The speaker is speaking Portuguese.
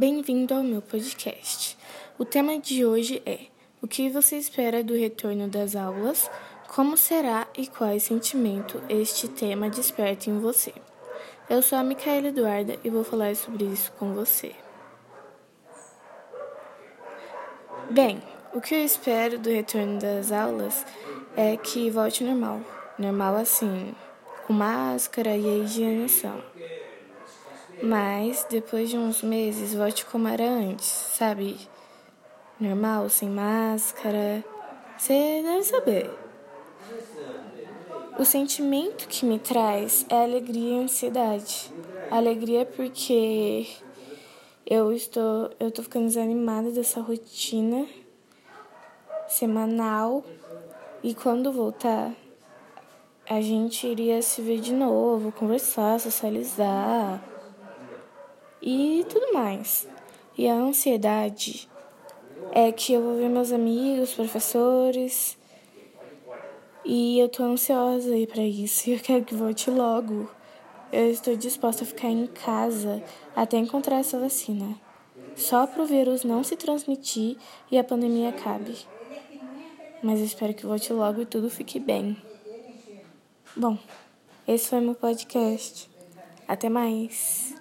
Bem-vindo ao meu podcast. O tema de hoje é: O que você espera do retorno das aulas? Como será e quais sentimentos este tema desperta em você? Eu sou a Micaela Eduarda e vou falar sobre isso com você. Bem, o que eu espero do retorno das aulas é que volte normal. Normal assim, com máscara e higienização. Mas depois de uns meses volte como era antes, sabe? Normal, sem máscara. Você deve saber. O sentimento que me traz é alegria e ansiedade. Alegria porque eu estou, eu tô ficando desanimada dessa rotina semanal e quando voltar a gente iria se ver de novo, conversar, socializar e tudo mais. E a ansiedade é que eu vou ver meus amigos, professores, e eu tô ansiosa aí para isso e eu quero que volte logo. Eu estou disposta a ficar em casa até encontrar essa vacina, só para o vírus não se transmitir e a pandemia acabe. Mas eu espero que volte logo e tudo fique bem. Bom, esse foi meu podcast. Até mais.